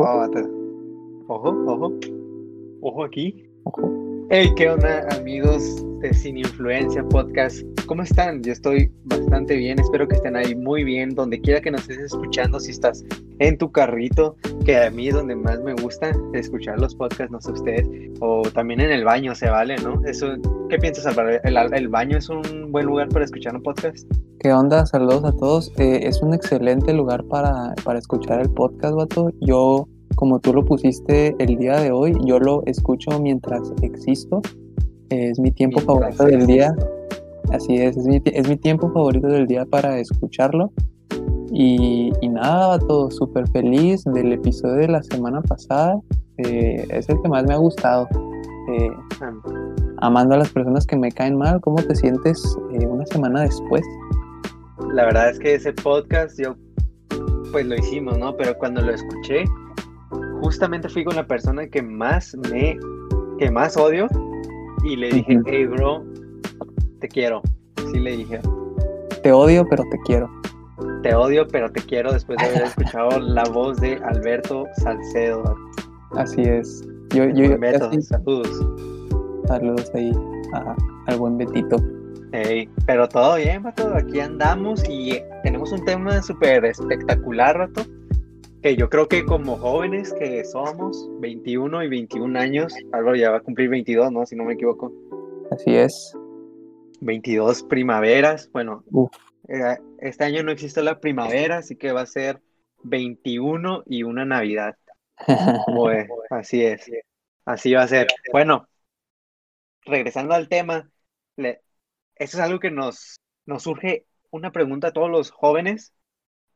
Ojo. Oh, te- Ojo, ojo. Ojo aquí. Ojo. Hey, ¿qué onda, amigos de Sin Influencia Podcast? ¿Cómo están? Yo estoy bastante bien. Espero que estén ahí muy bien, donde quiera que nos estés escuchando. Si estás en tu carrito, que a mí es donde más me gusta escuchar los podcasts, no sé ustedes, o también en el baño, se vale, ¿no? Eso, ¿qué piensas, Álvaro? ¿El, el baño es un buen lugar para escuchar un podcast? ¿Qué onda? Saludos a todos. Eh, es un excelente lugar para, para escuchar el podcast, vato. Yo, como tú lo pusiste el día de hoy, yo lo escucho mientras existo. Eh, es mi tiempo Mientras favorito del día. Así es, es mi, es mi tiempo favorito del día para escucharlo. Y, y nada, vato, súper feliz del episodio de la semana pasada. Eh, es el que más me ha gustado. Eh, amando a las personas que me caen mal, ¿cómo te sientes eh, una semana después? La verdad es que ese podcast yo pues lo hicimos, ¿no? Pero cuando lo escuché, justamente fui con la persona que más me, que más odio y le dije, hey bro, te quiero. Sí le dije, Te odio, pero te quiero. te odio, pero te quiero después de haber escuchado la voz de Alberto Salcedo. Así es. Yo, yo, así- saludos. saludos ahí a- al buen Betito. Ey, pero todo bien, Rato, aquí andamos y tenemos un tema súper espectacular, Rato, que yo creo que como jóvenes que somos, 21 y 21 años, Álvaro ya va a cumplir 22, ¿no? Si no me equivoco, Así es. 22 primaveras, bueno, Uf. eh, este año no existe la primavera, así que va a ser 21 y una Navidad. Pues, así es, así va a ser. Bueno, regresando al tema, le- eso es algo que nos, nos surge una pregunta a todos los jóvenes.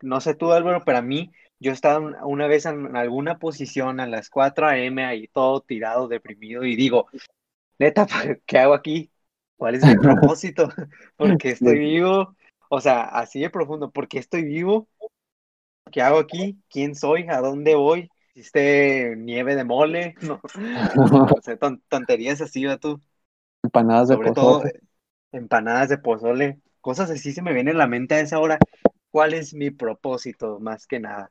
No sé tú, Álvaro, pero a mí, yo estaba un- una vez en alguna posición a las 4 a.m. ahí todo tirado, deprimido, y digo, neta, ¿qué hago aquí? ¿Cuál es mi propósito? ¿Por qué estoy vivo? O sea, así de profundo, ¿por qué estoy vivo? ¿Qué hago aquí? ¿Quién soy? ¿A dónde voy? ¿Hiciste nieve de mole? No, o sea, tonterías así, ¿va tú? Empanadas de Sobre todo. Empanadas de pozole, cosas así se me vienen a la mente a esa hora. ¿Cuál es mi propósito más que nada?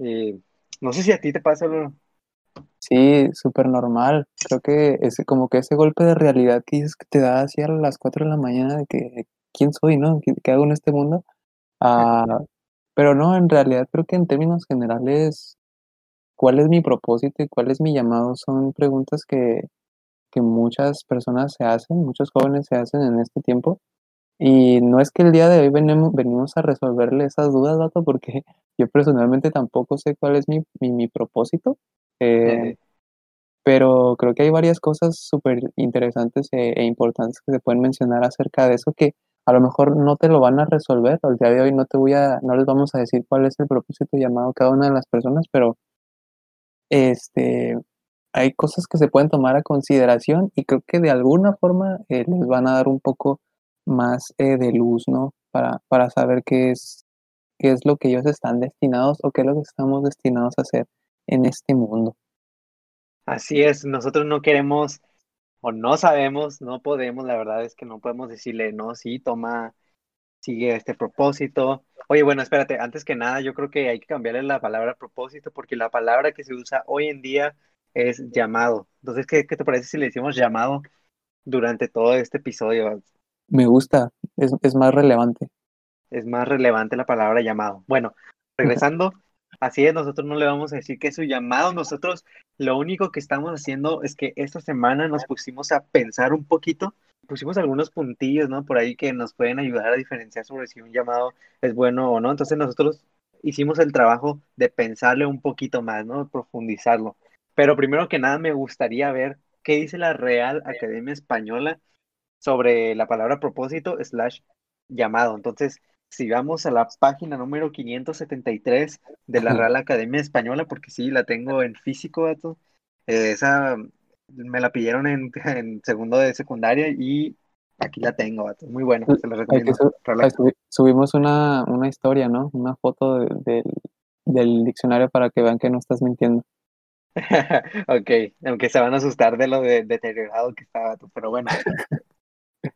Eh, no sé si a ti te pasa, Álvaro. Sí, súper normal. Creo que es como que ese golpe de realidad que dices que te da así a las 4 de la mañana de que quién soy, ¿no? ¿Qué, qué hago en este mundo? Ah, pero no, en realidad creo que en términos generales, ¿cuál es mi propósito y cuál es mi llamado? Son preguntas que, que muchas personas se hacen, muchos jóvenes se hacen en este tiempo. Y no es que el día de hoy venimos, venimos a resolverle esas dudas, dato, porque yo personalmente tampoco sé cuál es mi, mi, mi propósito. Eh, Eh, pero creo que hay varias cosas súper interesantes e, e importantes que se pueden mencionar acerca de eso que a lo mejor no te lo van a resolver. Al día de hoy no te voy a, no les vamos a decir cuál es el propósito llamado cada una de las personas, pero este hay cosas que se pueden tomar a consideración y creo que de alguna forma eh, les van a dar un poco más eh, de luz, ¿no? Para, para saber qué es, qué es lo que ellos están destinados o qué es lo que estamos destinados a hacer en este mundo. Así es, nosotros no queremos o no sabemos, no podemos, la verdad es que no podemos decirle, no, sí, toma, sigue este propósito. Oye, bueno, espérate, antes que nada, yo creo que hay que cambiarle la palabra propósito porque la palabra que se usa hoy en día es llamado. Entonces, ¿qué, qué te parece si le decimos llamado durante todo este episodio? Me gusta, es, es más relevante. Es más relevante la palabra llamado. Bueno, regresando, así es, nosotros no le vamos a decir que es su llamado, nosotros lo único que estamos haciendo es que esta semana nos pusimos a pensar un poquito, pusimos algunos puntillos, ¿no? Por ahí que nos pueden ayudar a diferenciar sobre si un llamado es bueno o no. Entonces nosotros hicimos el trabajo de pensarle un poquito más, ¿no? Profundizarlo. Pero primero que nada me gustaría ver qué dice la Real Academia Española sobre la palabra propósito slash llamado. Entonces, si vamos a la página número 573 de la. Real Academia Española, porque sí, la tengo en físico. Eh, esa me la pidieron en, en segundo de secundaria y aquí la tengo, vato. Muy buena, se la recomiendo. subimos una, una historia, ¿no? Una foto de- del, del diccionario para que vean que no estás mintiendo. Ok, aunque se van a asustar de lo de- deteriorado que estaba, tú, pero bueno.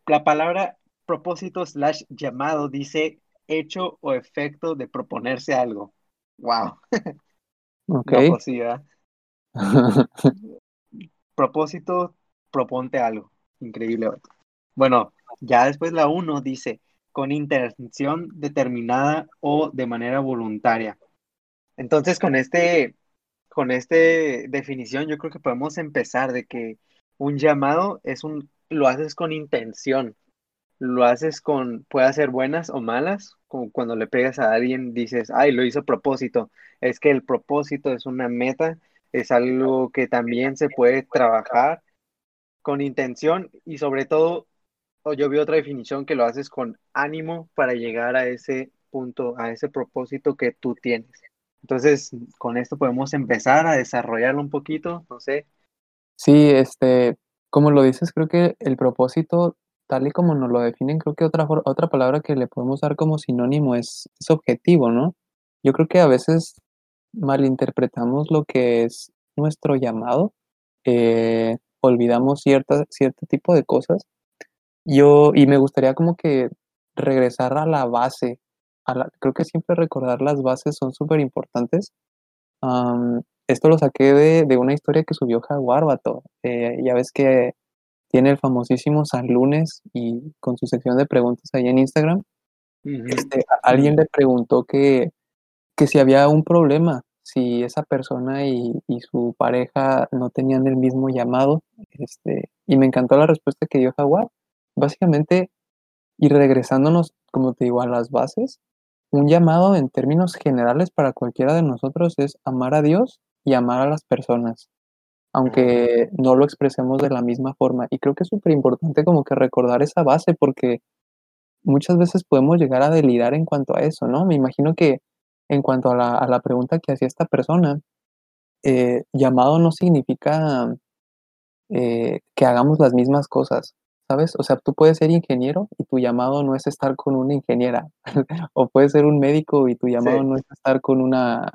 La palabra propósito slash llamado dice hecho o efecto de proponerse algo. Wow. Ok. No, pues. Propósito, proponte algo. Increíble. Bueno, ya después la uno dice, con intención determinada o de manera voluntaria. Entonces, con este, con este definición, yo creo que podemos empezar de que un llamado es un, lo haces con intención, lo haces con, puede ser buenas o malas, como cuando le pegas a alguien, dices, ay, lo hizo propósito. Es que el propósito es una meta, es algo que también se puede trabajar con intención y sobre todo, yo vi otra definición que lo haces con ánimo para llegar a ese punto, a ese propósito que tú tienes. Entonces, con esto podemos empezar a desarrollarlo un poquito, no sé. Sí, este, como lo dices, creo que el propósito, tal y como nos lo definen, creo que otra, otra palabra que le podemos dar como sinónimo es, es objetivo, ¿no? Yo creo que a veces malinterpretamos lo que es nuestro llamado, eh, olvidamos cierta, cierto tipo de cosas. Yo, y me gustaría como que regresar a la base, a la, creo que siempre recordar las bases son súper importantes. Am, esto lo saqué de, de una historia que subió Jaguar, vato. Eh, ya ves que tiene el famosísimo San Lunes y con su sección de preguntas ahí en Instagram. Este, alguien le preguntó que, que si había un problema, si esa persona y, y su pareja no tenían el mismo llamado. Este, y me encantó la respuesta que dio Jaguar. Básicamente, y regresándonos, como te digo, a las bases, un llamado en términos generales para cualquiera de nosotros es amar a Dios y amar a las personas, aunque no lo expresemos de la misma forma. Y creo que es súper importante como que recordar esa base porque muchas veces podemos llegar a delirar en cuanto a eso, ¿no? Me imagino que en cuanto a la, a la pregunta que hacía esta persona, eh, llamado no significa eh, que hagamos las mismas cosas, ¿sabes? O sea, tú puedes ser ingeniero y tu llamado no es estar con una ingeniera, o puedes ser un médico y tu llamado Sí, no es estar con una,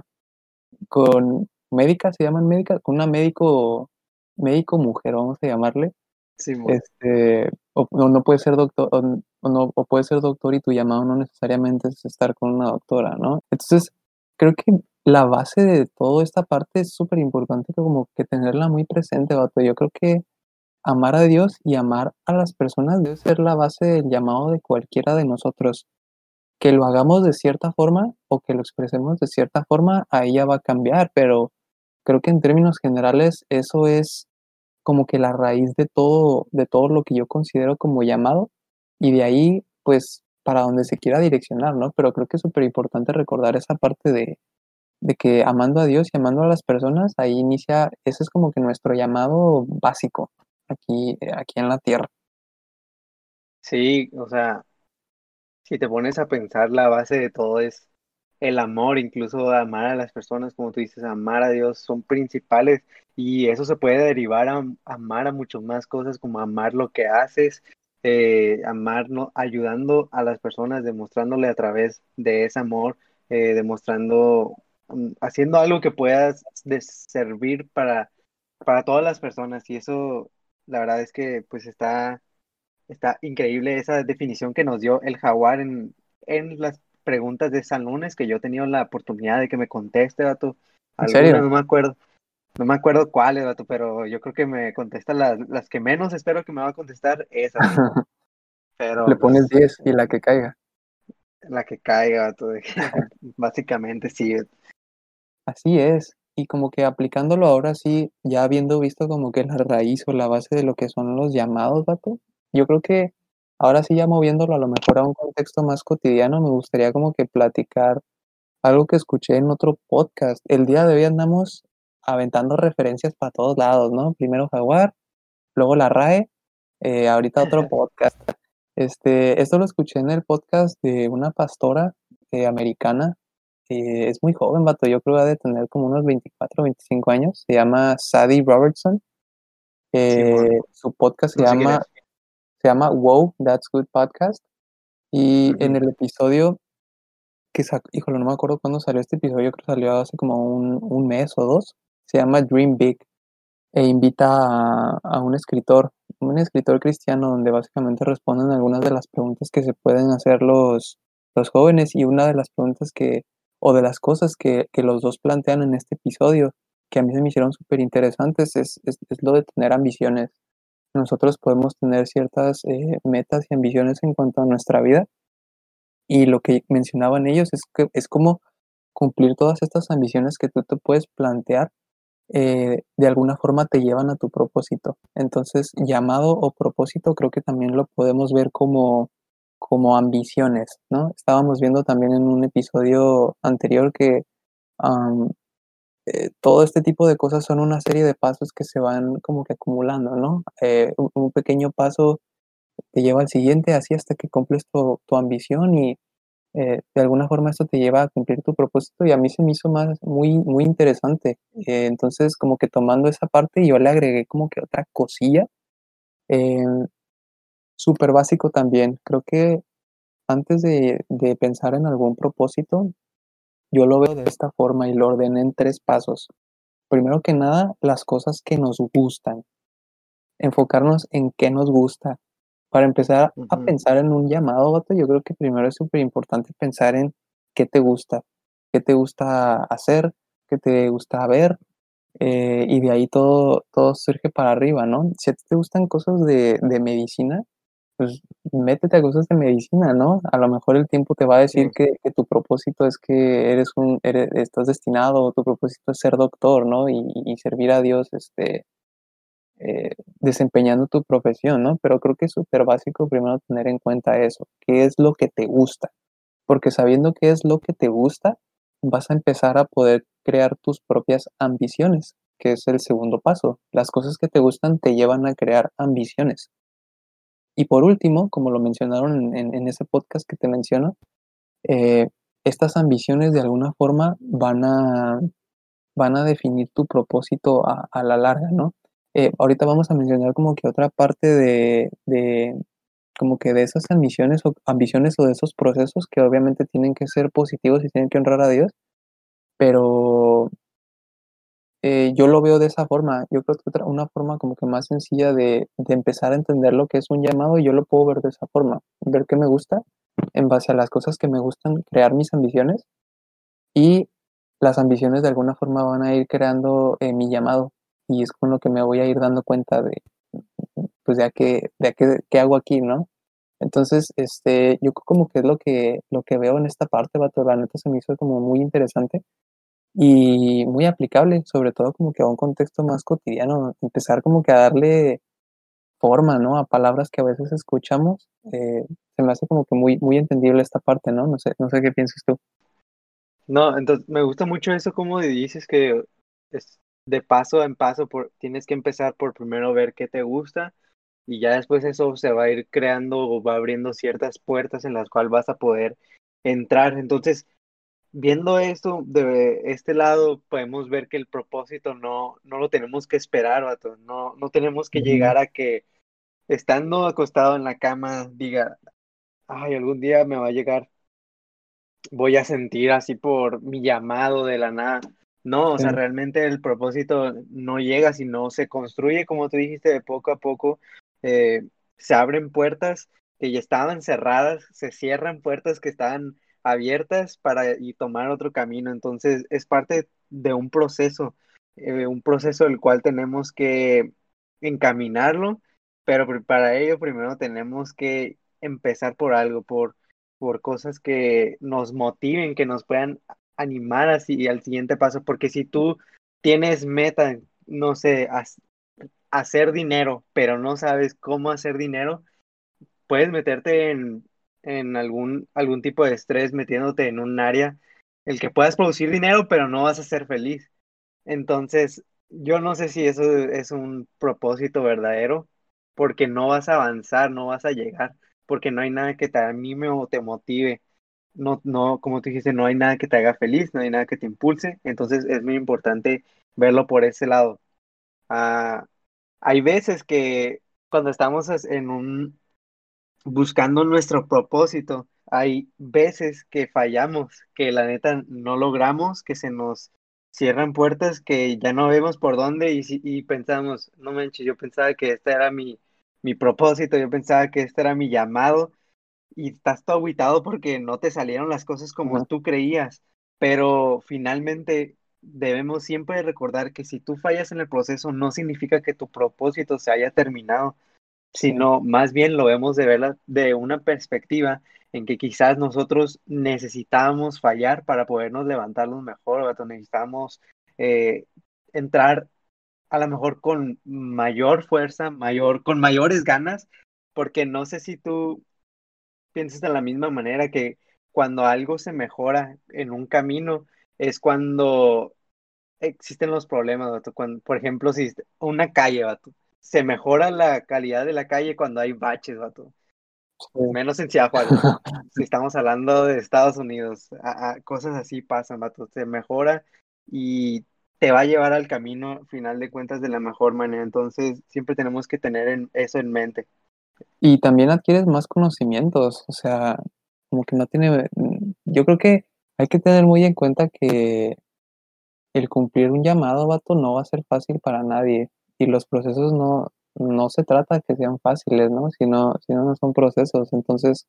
con médica, se llaman médicas, con una médico, médico mujer, vamos a llamarle, Simón. este, o no, no puede ser doctor, o, o no, o puede ser doctor y tu llamado no necesariamente es estar con una doctora, ¿no? Entonces, creo que la base de toda esta parte es súper importante como que tenerla muy presente, vato. Yo creo que amar a Dios y amar a las personas debe ser la base del llamado de cualquiera de nosotros. Que lo hagamos de cierta forma o que lo expresemos de cierta forma, ahí ya va a cambiar, pero creo que en términos generales eso es como que la raíz de todo, de todo lo que yo considero como llamado y de ahí pues para donde se quiera direccionar, ¿no? Pero creo que es súper importante recordar esa parte de, de que amando a Dios y amando a las personas, ahí inicia, ese es como que nuestro llamado básico aquí, eh, aquí en la tierra. Sí, o sea, si te pones a pensar, la base de todo es el amor, incluso amar a las personas, como tú dices, amar a Dios, son principales y eso se puede derivar a, amar a muchas más cosas, como amar lo que haces, eh, amar, no- ayudando a las personas, demostrándole a través de ese amor, eh, demostrando, mm, haciendo algo que puedas servir para, para todas las personas y eso, la verdad es que pues está Está increíble esa definición que nos dio el jaguar en, en las preguntas de San Lunes, que yo he tenido la oportunidad de que me conteste, vato. ¿En serio? no me acuerdo, no me acuerdo cuáles, vato, pero yo creo que me contesta las, las que menos espero que me va a contestar, esas. Le Pero pones pues 10 y la que caiga. la que caiga, vato, básicamente sí. Así es. Y como que aplicándolo ahora sí, ya habiendo visto como que la raíz o la base de lo que son los llamados, vato, yo creo que ahora sí ya moviéndolo a lo mejor a un contexto más cotidiano, me gustaría como que platicar algo que escuché en otro podcast. El día de hoy andamos aventando referencias para todos lados, ¿no? Primero Jaguar, luego la RAE, eh, ahorita otro podcast. Este, esto lo escuché en el podcast de una pastora eh, americana. Eh, es muy joven, vato. Yo creo que ha de tener como unos 24, 25 años. Se llama Sadie Robertson. Su podcast se no llama, se llama Wow, That's Good Podcast. Y en el episodio que sacó, híjole, no me acuerdo cuándo salió este episodio, creo que salió hace como un, un mes o dos. Se llama Dream Big e invita a, a un escritor, un escritor cristiano, donde básicamente responden algunas de las preguntas que se pueden hacer los, los jóvenes. Y una de las preguntas que, o de las cosas que, que los dos plantean en este episodio, que a mí se me hicieron súper interesantes, es, es, lo de tener ambiciones. Nosotros podemos tener ciertas eh, metas y ambiciones en cuanto a nuestra vida, y lo que mencionaban ellos es que es como cumplir todas estas ambiciones que tú te puedes plantear, eh, de alguna forma te llevan a tu propósito. Entonces, llamado o propósito creo que también lo podemos ver como, como ambiciones, ¿no? Estábamos viendo también en un episodio anterior que eh, todo este tipo de cosas son una serie de pasos que se van como que acumulando, ¿no? Eh, un, pequeño paso te lleva al siguiente, así hasta que cumples tu, tu ambición y eh, de alguna forma esto te lleva a cumplir tu propósito y a mí se me hizo más muy, muy interesante. Eh, entonces, como que tomando esa parte, yo le agregué como que otra cosilla. Eh, Súper básico también. Creo que antes de, de pensar en algún propósito, yo lo veo de esta forma y lo ordené en tres pasos. Primero que nada, las cosas que nos gustan. Enfocarnos en qué nos gusta, para empezar a pensar en un llamado, vato, yo creo que primero es súper importante pensar en qué te gusta, qué te gusta hacer, qué te gusta ver, eh, y de ahí todo, todo surge para arriba, ¿no? Si a ti te gustan cosas de, de, medicina, pues métete a cosas de medicina, ¿no? A lo mejor el tiempo te va a decir que, que, tu propósito es que eres un, eres, estás destinado, tu propósito es ser doctor, ¿no? Y, y servir a Dios, este, eh, desempeñando tu profesión, ¿no? Pero creo que es súper básico primero tener en cuenta eso, qué es lo que te gusta, porque sabiendo qué es lo que te gusta, vas a empezar a poder crear tus propias ambiciones, que es el segundo paso. Las cosas que te gustan te llevan a crear ambiciones. Y por último, como lo mencionaron en, en ese podcast que te menciono, eh, estas ambiciones de alguna forma van a, van a definir tu propósito a, a la larga, ¿no? Eh, ahorita vamos a mencionar como que otra parte de, de, como que de esas ambiciones o ambiciones o de esos procesos que obviamente tienen que ser positivos y tienen que honrar a Dios, pero eh, yo lo veo de esa forma. Yo creo que otra, una forma como que más sencilla de, de, empezar a entender lo que es un llamado, yo lo puedo ver de esa forma, ver qué me gusta, en base a las cosas que me gustan, crear mis ambiciones y las ambiciones de alguna forma van a ir creando eh, mi llamado y es con lo que me voy a ir dando cuenta de, pues ya que, de qué, qué hago aquí, ¿no? Entonces, este, yo como que es lo que, lo que veo en esta parte, vato, la neta se me hizo como muy interesante y muy aplicable, sobre todo como que a un contexto más cotidiano, empezar como que a darle forma, ¿no? A palabras que a veces escuchamos, eh, se me hace como que muy, muy entendible esta parte, ¿no? No sé, no sé qué piensas tú. No, entonces me gusta mucho eso como dices que es, de paso en paso, por, tienes que empezar por primero ver qué te gusta y ya después eso se va a ir creando o va abriendo ciertas puertas en las cuales vas a poder entrar. Entonces, viendo esto de este lado, podemos ver que el propósito no, no lo tenemos que esperar, vato. No, no tenemos que llegar a que estando acostado en la cama diga, ay, algún día me va a llegar, voy a sentir así por mi llamado de la nada. No, o sea, realmente el propósito no llega, sino se construye, como tú dijiste, de poco a poco. Eh, se abren puertas que ya estaban cerradas, se cierran puertas que estaban abiertas para y tomar otro camino. Entonces, es parte de un proceso, eh, un proceso del cual tenemos que encaminarlo, pero para ello primero tenemos que empezar por algo, por, por cosas que nos motiven, que nos puedan animar así al siguiente paso, porque si tú tienes meta, no sé, hacer dinero, pero no sabes cómo hacer dinero, puedes meterte en, en algún, algún tipo de estrés metiéndote en un área el que puedas producir dinero, pero no vas a ser feliz. Entonces, yo no sé si eso es un propósito verdadero, porque no vas a avanzar, no vas a llegar, porque no hay nada que te anime o te motive no, no, como tú dijiste, no hay nada que te haga feliz, no hay nada que te impulse, entonces es muy importante verlo por ese lado. Ah, hay veces que cuando estamos en un, buscando nuestro propósito, hay veces que fallamos, que la neta no logramos, que se nos cierran puertas que ya no vemos por dónde y, y pensamos, no manches, yo pensaba que este era mi, mi propósito, yo pensaba que este era mi llamado y estás todo aguitado porque no te salieron las cosas como tú creías. pero finalmente debemos siempre recordar que si tú fallas en el proceso no significa que tu propósito se haya terminado, sino más bien lo vemos de verla de una perspectiva en que quizás nosotros necesitamos fallar para podernos levantarnos mejor, o necesitamos eh, entrar a lo mejor con mayor fuerza, mayor, con mayores ganas, porque no sé si tú piensas de la misma manera que cuando algo se mejora en un camino es cuando existen los problemas, Cuando, por ejemplo, si una calle, se mejora la calidad de la calle cuando hay baches, vato. Menos en Seattle, si estamos hablando de Estados Unidos, cosas así pasan, vato. Se mejora y te va a llevar al camino, final de cuentas, de la mejor manera. Entonces, siempre tenemos que tener eso en mente. Y también adquieres más conocimientos, o sea, como que no tiene, yo creo que hay que tener muy en cuenta que el cumplir un llamado, vato, no va a ser fácil para nadie. Y los procesos no, no se trata de que sean fáciles, ¿no? Sino, sino no son procesos. Entonces,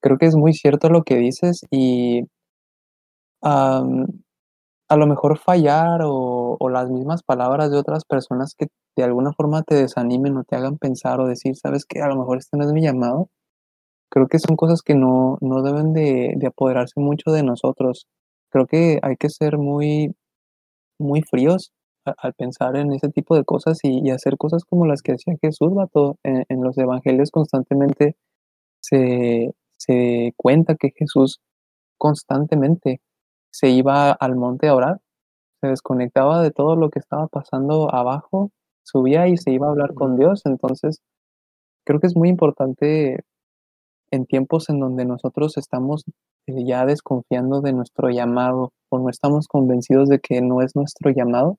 creo que es muy cierto lo que dices y a lo mejor fallar o, las mismas palabras de otras personas que de alguna forma te desanimen o te hagan pensar o decir, sabes que a lo mejor este no es mi llamado, creo que son cosas que no, no deben de, apoderarse mucho de nosotros. Creo que hay que ser muy, muy fríos al pensar en ese tipo de cosas y, hacer cosas como las que hacía Jesús, vato. En, en los evangelios constantemente se, se cuenta que Jesús constantemente se iba al monte a orar, se desconectaba de todo lo que estaba pasando abajo, subía y se iba a hablar con Dios. Entonces, creo que es muy importante en tiempos en donde nosotros estamos eh, ya desconfiando de nuestro llamado o no estamos convencidos de que no es nuestro llamado,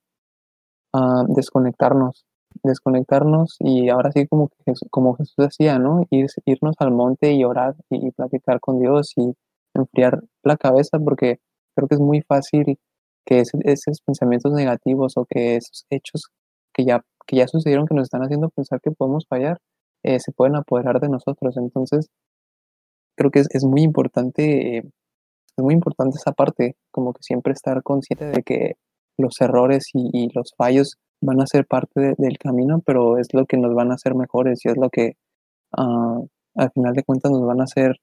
a desconectarnos, desconectarnos y ahora sí como, como Jesús decía, ¿no? Ir, irnos al monte y orar y platicar con Dios y enfriar la cabeza porque Creo que es muy fácil que esos pensamientos negativos o que esos hechos que ya, que ya sucedieron que nos están haciendo pensar que podemos fallar, eh, se pueden apoderar de nosotros. Entonces, creo que es, muy importante, es muy importante esa parte, como que siempre estar consciente de que los errores y, los fallos van a ser parte del camino, pero es lo que nos van a hacer mejores y es lo que ah, al final de cuentas nos van a hacer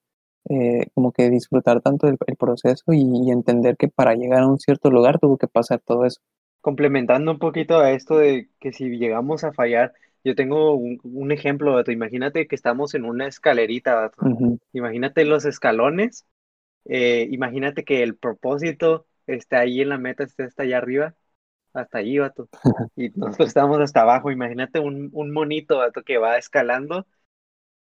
eh, como que disfrutar tanto el, proceso y, entender que para llegar a un cierto lugar tuvo que pasar todo eso. Complementando un poquito a esto de que si llegamos a fallar, yo tengo un, ejemplo, imagínate que estamos en una escalerita, imagínate los escalones, eh, imagínate que el propósito está ahí en la meta, está, está allá arriba, hasta ahí, vato, y nosotros estamos hasta abajo, imagínate un, un monito, vato, que va escalando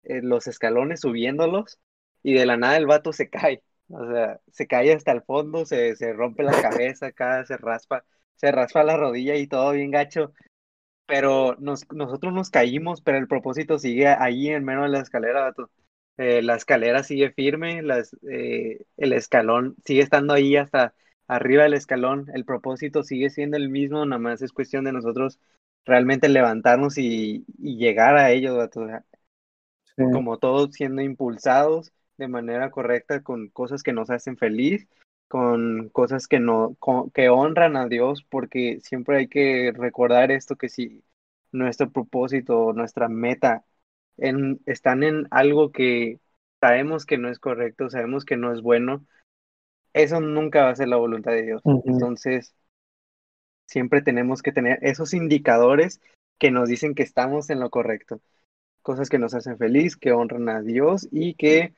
eh, los escalones, subiéndolos, y de la nada el vato se cae. O sea, se cae hasta el fondo, se, se rompe la cabeza acá, se raspa, se raspa la rodilla y todo bien gacho. Pero nos, nosotros nos caímos, pero el propósito sigue ahí en medio de la escalera, vato. Eh, la escalera sigue firme, las, eh, el escalón sigue estando ahí hasta arriba del escalón, el propósito sigue siendo el mismo, nada más es cuestión de nosotros realmente levantarnos y, y llegar a ello, vato. Como todos siendo impulsados de manera correcta con cosas que nos hacen feliz, con cosas que no que honran a Dios, porque siempre hay que recordar esto que si nuestro propósito, nuestra meta en, están en algo que sabemos que no es correcto, sabemos que no es bueno, eso nunca va a ser la voluntad de Dios. Entonces, siempre tenemos que tener esos indicadores que nos dicen que estamos en lo correcto. Cosas que nos hacen feliz, que honran a Dios y que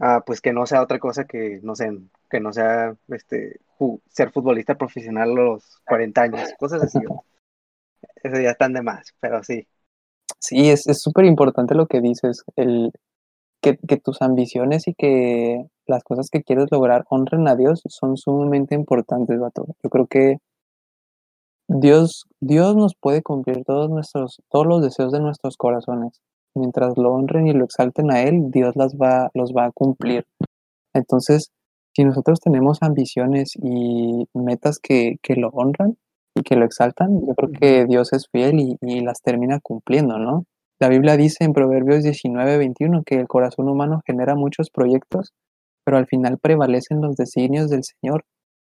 ah, pues que no sea otra cosa que, no sé, que no sea este, ser futbolista profesional a los 40 años, cosas así. Eso ya están de más, pero sí. Sí, es súper importante lo que dices, el, que, que, tus ambiciones y que las cosas que quieres lograr honren a Dios son sumamente importantes, vato. Yo creo que Dios, Dios nos puede cumplir todos nuestros, todos los deseos de nuestros corazones mientras lo honren y lo exalten a Él, Dios las va, los va a cumplir. Entonces, si nosotros tenemos ambiciones y metas que, que lo honran y que lo exaltan, yo creo que Dios es fiel y, y, las termina cumpliendo, ¿no? La Biblia dice en Proverbios 19, 21 que el corazón humano genera muchos proyectos, pero al final prevalecen los designios del Señor.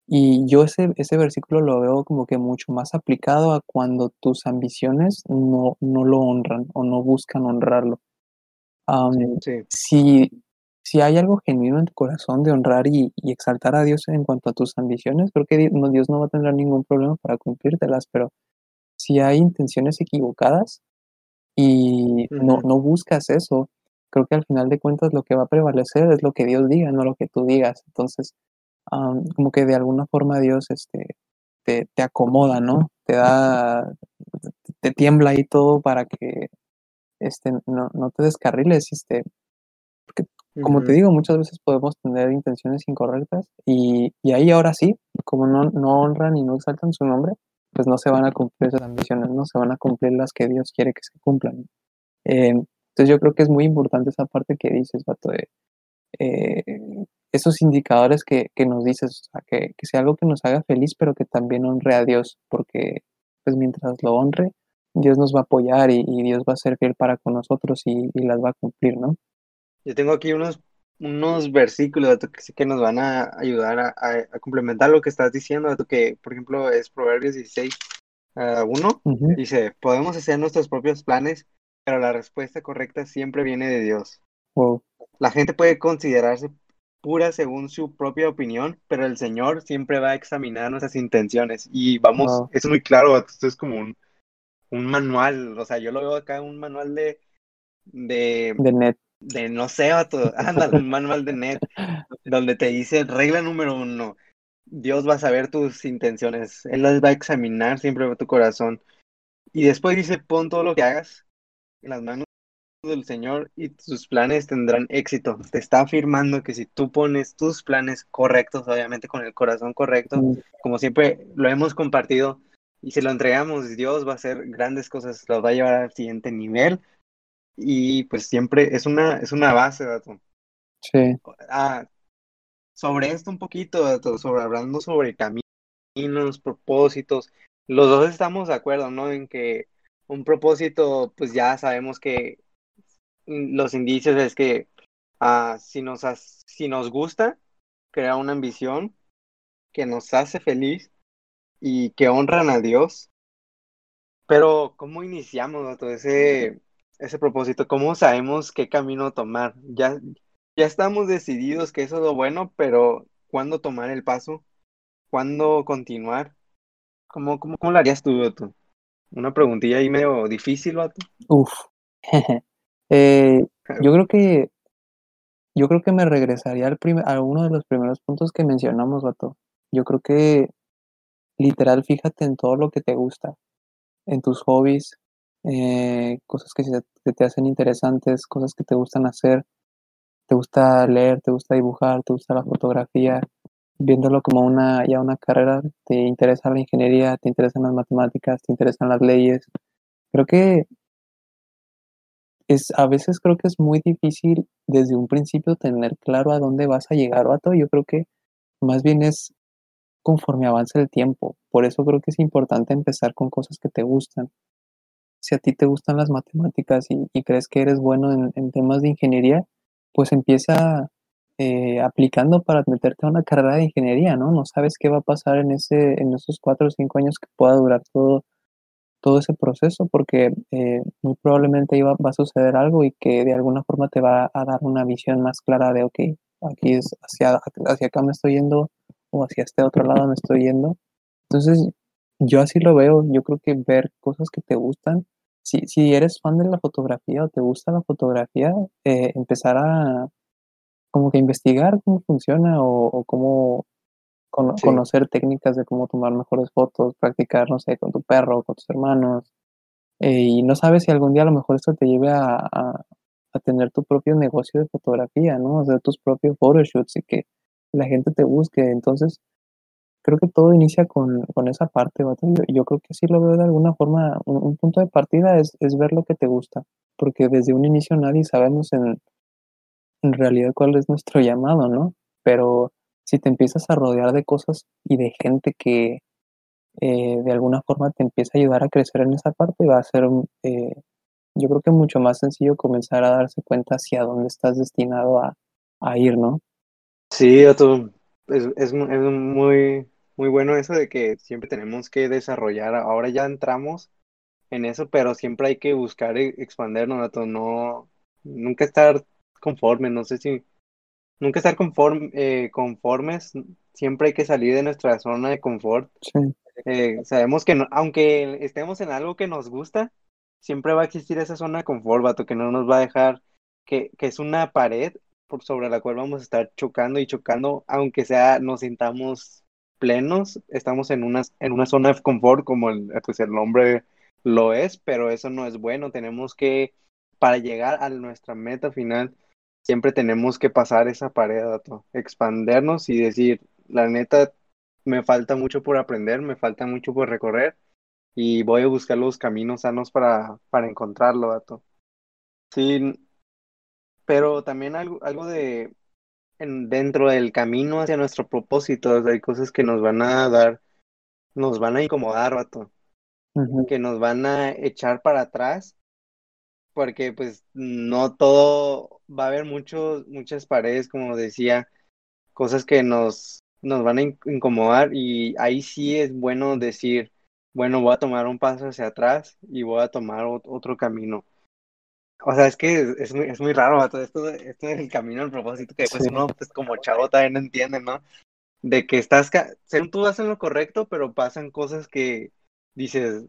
Y yo ese, ese versículo lo veo como que mucho más aplicado a cuando tus ambiciones no, no lo honran o no buscan honrarlo. Si, si hay algo genuino en tu corazón de honrar y, exaltar a Dios en cuanto a tus ambiciones, creo que Dios no va a tener ningún problema para cumplírtelas, pero si hay intenciones equivocadas y no, no buscas eso, creo que al final de cuentas lo que va a prevalecer es lo que Dios diga, no lo que tú digas. Entonces, como que de alguna forma Dios este, te, te, acomoda, ¿no? Te da, te tiembla ahí todo para que este, no, no te descarriles, este, porque como te digo, muchas veces podemos tener intenciones incorrectas y, y, ahí ahora sí, como no, no honran y no exaltan su nombre, pues no se van a cumplir esas ambiciones, no se van a cumplir las que Dios quiere que se cumplan. Eh, entonces yo creo que es muy importante esa parte que dices, Vato, de eh, esos indicadores que, que, nos dices, que, que, sea algo que nos haga feliz, pero que también honre a Dios, porque pues mientras lo honre, Dios nos va a apoyar y, Dios va a ser fiel para con nosotros y, y, las va a cumplir, ¿no? Yo tengo aquí unos, unos versículos que sí que nos van a ayudar a, a, complementar lo que estás diciendo, que por ejemplo es Proverbios 16, 1, dice, podemos hacer nuestros propios planes, pero la respuesta correcta siempre viene de Dios. La gente puede considerarse pura según su propia opinión, pero el Señor siempre va a examinar nuestras intenciones y vamos, es muy claro, esto es como un, un manual, o sea, yo lo veo acá, un manual de... De, de net. De no sé, anda, un manual de net, donde te dice, regla número uno, Dios va a saber tus intenciones, Él las va a examinar siempre tu corazón. Y después dice, pon todo lo que hagas en las manos del Señor y tus planes tendrán éxito. Te está afirmando que si tú pones tus planes correctos, obviamente con el corazón correcto, mm. como siempre lo hemos compartido, y si lo entregamos, Dios va a hacer grandes cosas, lo va a llevar al siguiente nivel y pues siempre es una, es una base, dato. Sí. Ah, sobre esto un poquito, dato, sobre hablando sobre caminos, propósitos, los dos estamos de acuerdo, ¿no? En que un propósito, pues ya sabemos que los indicios es que ah, si, nos si nos gusta, crea una ambición que nos hace feliz y que honran a Dios. Pero, ¿cómo iniciamos todo ese, ese propósito? ¿Cómo sabemos qué camino tomar? Ya, ya estamos decididos que eso es lo bueno, pero ¿cuándo tomar el paso? ¿Cuándo continuar? ¿Cómo, cómo, cómo lo harías tú, Otto? Una preguntilla ahí medio difícil, Vato. Uf. eh, yo creo que yo creo que me regresaría al a uno de los primeros puntos que mencionamos, Vato. Yo creo que literal, fíjate en todo lo que te gusta, en tus hobbies, eh, cosas que, te hacen interesantes, cosas que te gustan hacer, te gusta leer, te gusta dibujar, te gusta la fotografía, viéndolo como una ya una carrera, te interesa la ingeniería, te interesan las matemáticas, te interesan las leyes. Creo que es a veces creo que es muy difícil desde un principio tener claro a dónde vas a llegar, vato. Yo creo que más bien es conforme avance el tiempo. Por eso creo que es importante empezar con cosas que te gustan. Si a ti te gustan las matemáticas y, crees que eres bueno en, temas de ingeniería, pues empieza eh, aplicando para meterte a una carrera de ingeniería, ¿no? No sabes qué va a pasar en, ese, en esos cuatro o cinco años que pueda durar todo, todo ese proceso, porque eh, muy probablemente va, a suceder algo y que de alguna forma te va a dar una visión más clara de, ok, aquí es hacia, hacia acá me estoy yendo, o hacia este otro lado me estoy yendo. Entonces, yo así lo veo, yo creo que ver cosas que te gustan, si, si eres fan de la fotografía o te gusta la fotografía, eh, empezar a como que investigar cómo funciona o, cómo conocer técnicas de cómo tomar mejores fotos, practicar, no sé, con tu perro, con tus hermanos. Eh, y no sabes si algún día a lo mejor esto te lleve a, a, a tener tu propio negocio de fotografía, ¿no? Hacer tus propios photoshoots y que la gente te busque. Entonces, creo que todo inicia con, con esa parte, Yo, creo que sí lo veo de alguna forma, un, punto de partida es, es, ver lo que te gusta, porque desde un inicio nadie sabemos en, realidad cuál es nuestro llamado, ¿no? Pero si te empiezas a rodear de cosas y de gente que eh, de alguna forma te empieza a ayudar a crecer en esa parte, va a ser, eh, yo creo que mucho más sencillo comenzar a darse cuenta hacia dónde estás destinado a, a ir, ¿no? Sí, es, es muy, muy bueno eso de que siempre tenemos que desarrollar. Ahora ya entramos en eso, pero siempre hay que buscar e- expandernos, Otto, no, nunca estar conforme. No sé si, nunca estar conforme, eh, conformes. Siempre hay que salir de nuestra zona de confort. Sí, Eh, sabemos que no- aunque estemos en algo que nos gusta, siempre va a existir esa zona de confort, vato, que no nos va a dejar, que, que es una pared por sobre la cual vamos a estar chocando y chocando, aunque sea nos sintamos plenos, estamos en una, en una zona de confort como el, pues el nombre lo es, pero eso no es bueno, tenemos que, para llegar a nuestra meta final, siempre tenemos que pasar esa pared, vato, expandernos y decir, la neta, me falta mucho por aprender, me falta mucho por recorrer y voy a buscar los caminos sanos para, para encontrarlo, vato. Sí, pero también algo, algo de en- dentro del camino hacia nuestro propósito, o sea, hay cosas que nos van a dar, nos van a incomodar, vato, que nos van a echar para atrás, porque pues no todo, va a haber muchos, muchas paredes, como decía, cosas que nos, nos van a in- incomodar y ahí sí es bueno decir, bueno, voy a tomar un paso hacia atrás y voy a tomar ot- otro camino. O sea, es que es, es muy, es muy raro, vato, esto, esto del camino al propósito, que pues sí, uno pues como chavo también no entiende, ¿no? De que estás, según tú en lo correcto, pero pasan cosas que dices,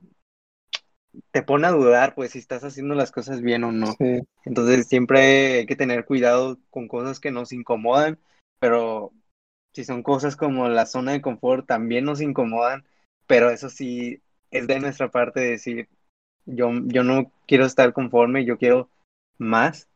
te pone a dudar, pues si estás haciendo las cosas bien o no. sí, Entonces siempre hay que tener cuidado con cosas que nos incomodan, pero si son cosas como la zona de confort también nos incomodan, pero eso sí es de nuestra parte decir, yo, yo no quiero estar conforme, yo quiero más,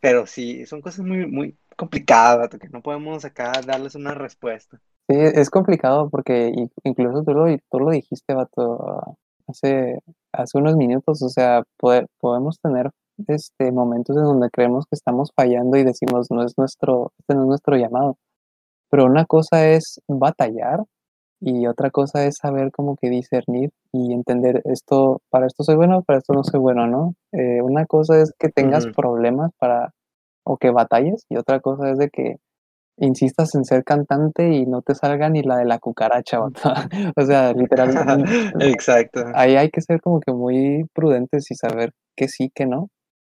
pero sí, son cosas muy, muy complicadas, que no podemos acá darles una respuesta. Sí, es complicado porque incluso tú lo, tú lo dijiste, vato, hace, hace unos minutos, o sea, poder- podemos tener este, momentos en donde creemos que estamos fallando y decimos, no es nuestro, este no es nuestro llamado. Pero una cosa es batallar y otra cosa es saber como que discernir y entender esto, para esto soy bueno, para esto no soy bueno, ¿no? Eh, una cosa es que tengas problemas para, o que batalles y otra cosa es de que insistas en ser cantante y no te salga ni la de la cucaracha. O sea, literal, Exacto. ahí hay que ser como que muy prudentes y saber que sí, que no.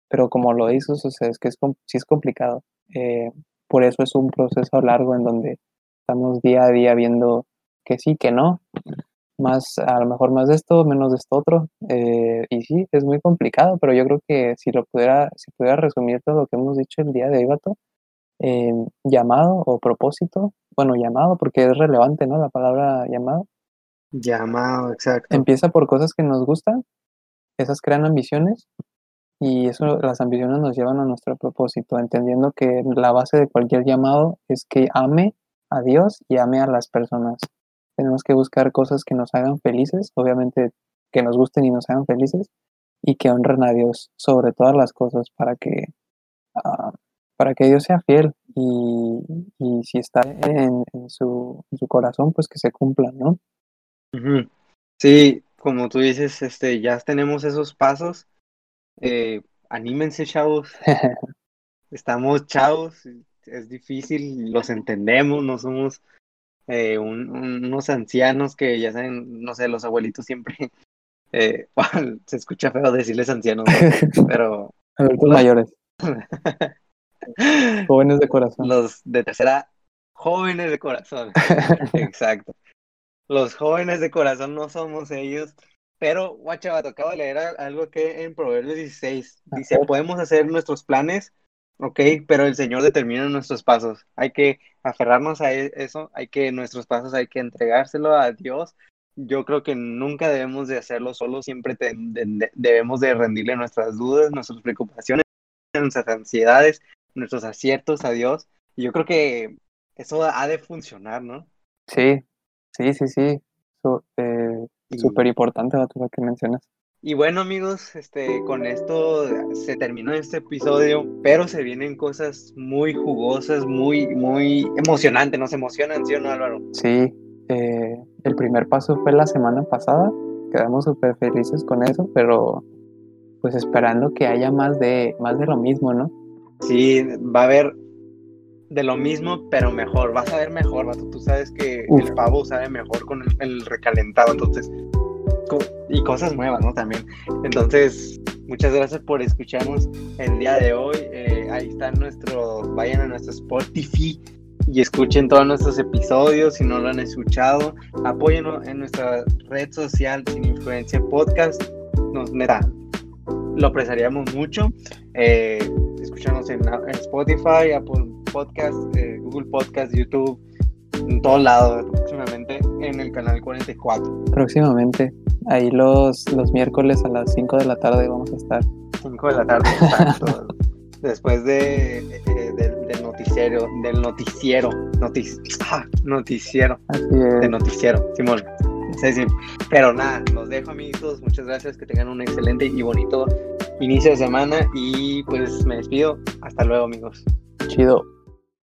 Pero como lo dices, o sea, es que es, sí es complicado. Eh, por eso es un proceso largo en donde estamos día a día viendo que sí, que no. Más, a lo mejor más de esto, menos de esto otro. Eh, y sí, es muy complicado, pero yo creo que si lo pudiera, si pudiera resumir todo lo que hemos dicho el día de hoy, vato, eh, llamado o propósito, bueno, llamado porque es relevante, ¿no? La palabra llamado. Llamado, exacto. Empieza por cosas que nos gustan, esas crean ambiciones y eso, las ambiciones nos llevan a nuestro propósito, entendiendo que la base de cualquier llamado es que ame a Dios y ame a las personas. Tenemos que buscar cosas que nos hagan felices, obviamente que nos gusten y nos hagan felices y que honren a Dios sobre todas las cosas para que ah, para que Dios sea fiel y, y si está en, en su, en su corazón, pues que se cumplan, ¿no? Sí, como tú dices, este, ya tenemos esos pasos. Eh, anímense, chavos. Estamos chavos, es difícil, los entendemos, no somos eh, un- un- unos ancianos que ya saben, no sé, los abuelitos siempre, eh, se escucha feo decirles ancianos, ¿no? pero Adultos mayores, jóvenes de corazón. los de tercera, jóvenes de corazón, exacto. Los jóvenes de corazón no somos ellos, pero guacha, vato, acabo de leer algo que en Proverbios 16 A dice, podemos hacer nuestros planes, ok, pero el Señor determina nuestros pasos. Hay que aferrarnos a e- eso, hay que nuestros pasos hay que entregárselo a Dios. Yo creo que nunca debemos de hacerlo solo, siempre te- de- de- debemos de rendirle nuestras dudas, nuestras preocupaciones, nuestras ansiedades, nuestros aciertos a Dios. Y yo creo que eso ha de funcionar, ¿no? Sí, sí, sí, sí. Eh, Súper Y importante lo que mencionas. Y bueno amigos, este, con esto se terminó este episodio, pero se vienen cosas muy jugosas, muy, muy emocionantes, nos emocionan, ¿sí o no Álvaro? Sí, eh, el primer paso fue la semana pasada, quedamos súper felices con eso, pero pues esperando que haya más de, más de lo mismo, ¿no? Sí, va a haber de lo mismo, pero mejor. Vas a ver mejor, vato. Tú sabes que el pavo sabe mejor con el, recalentado, entonces. Y cosas nuevas, ¿no? También. Entonces, muchas gracias por escucharnos el día de hoy. Eh, ahí está nuestro. Vayan a nuestro Spotify y escuchen todos nuestros episodios si no lo han escuchado. Apóyenos en nuestra red social Sin Influencia Podcast. Nos, neta, lo apreciaríamos mucho. Eh, en, Spotify, Apple Podcast, eh, Google Podcast, YouTube, en todos lados, próximamente en el canal 44. Próximamente, ahí los, los miércoles a las 5 de la tarde vamos a estar. 5 de la tarde, exacto. Después de, del noticiero, del noticiero, ah, noticiero, de noticiero, Simón. Pero nada, los dejo amiguitos, muchas gracias, que tengan un excelente y bonito inicio de semana y pues me despido. Hasta luego amigos. Chido.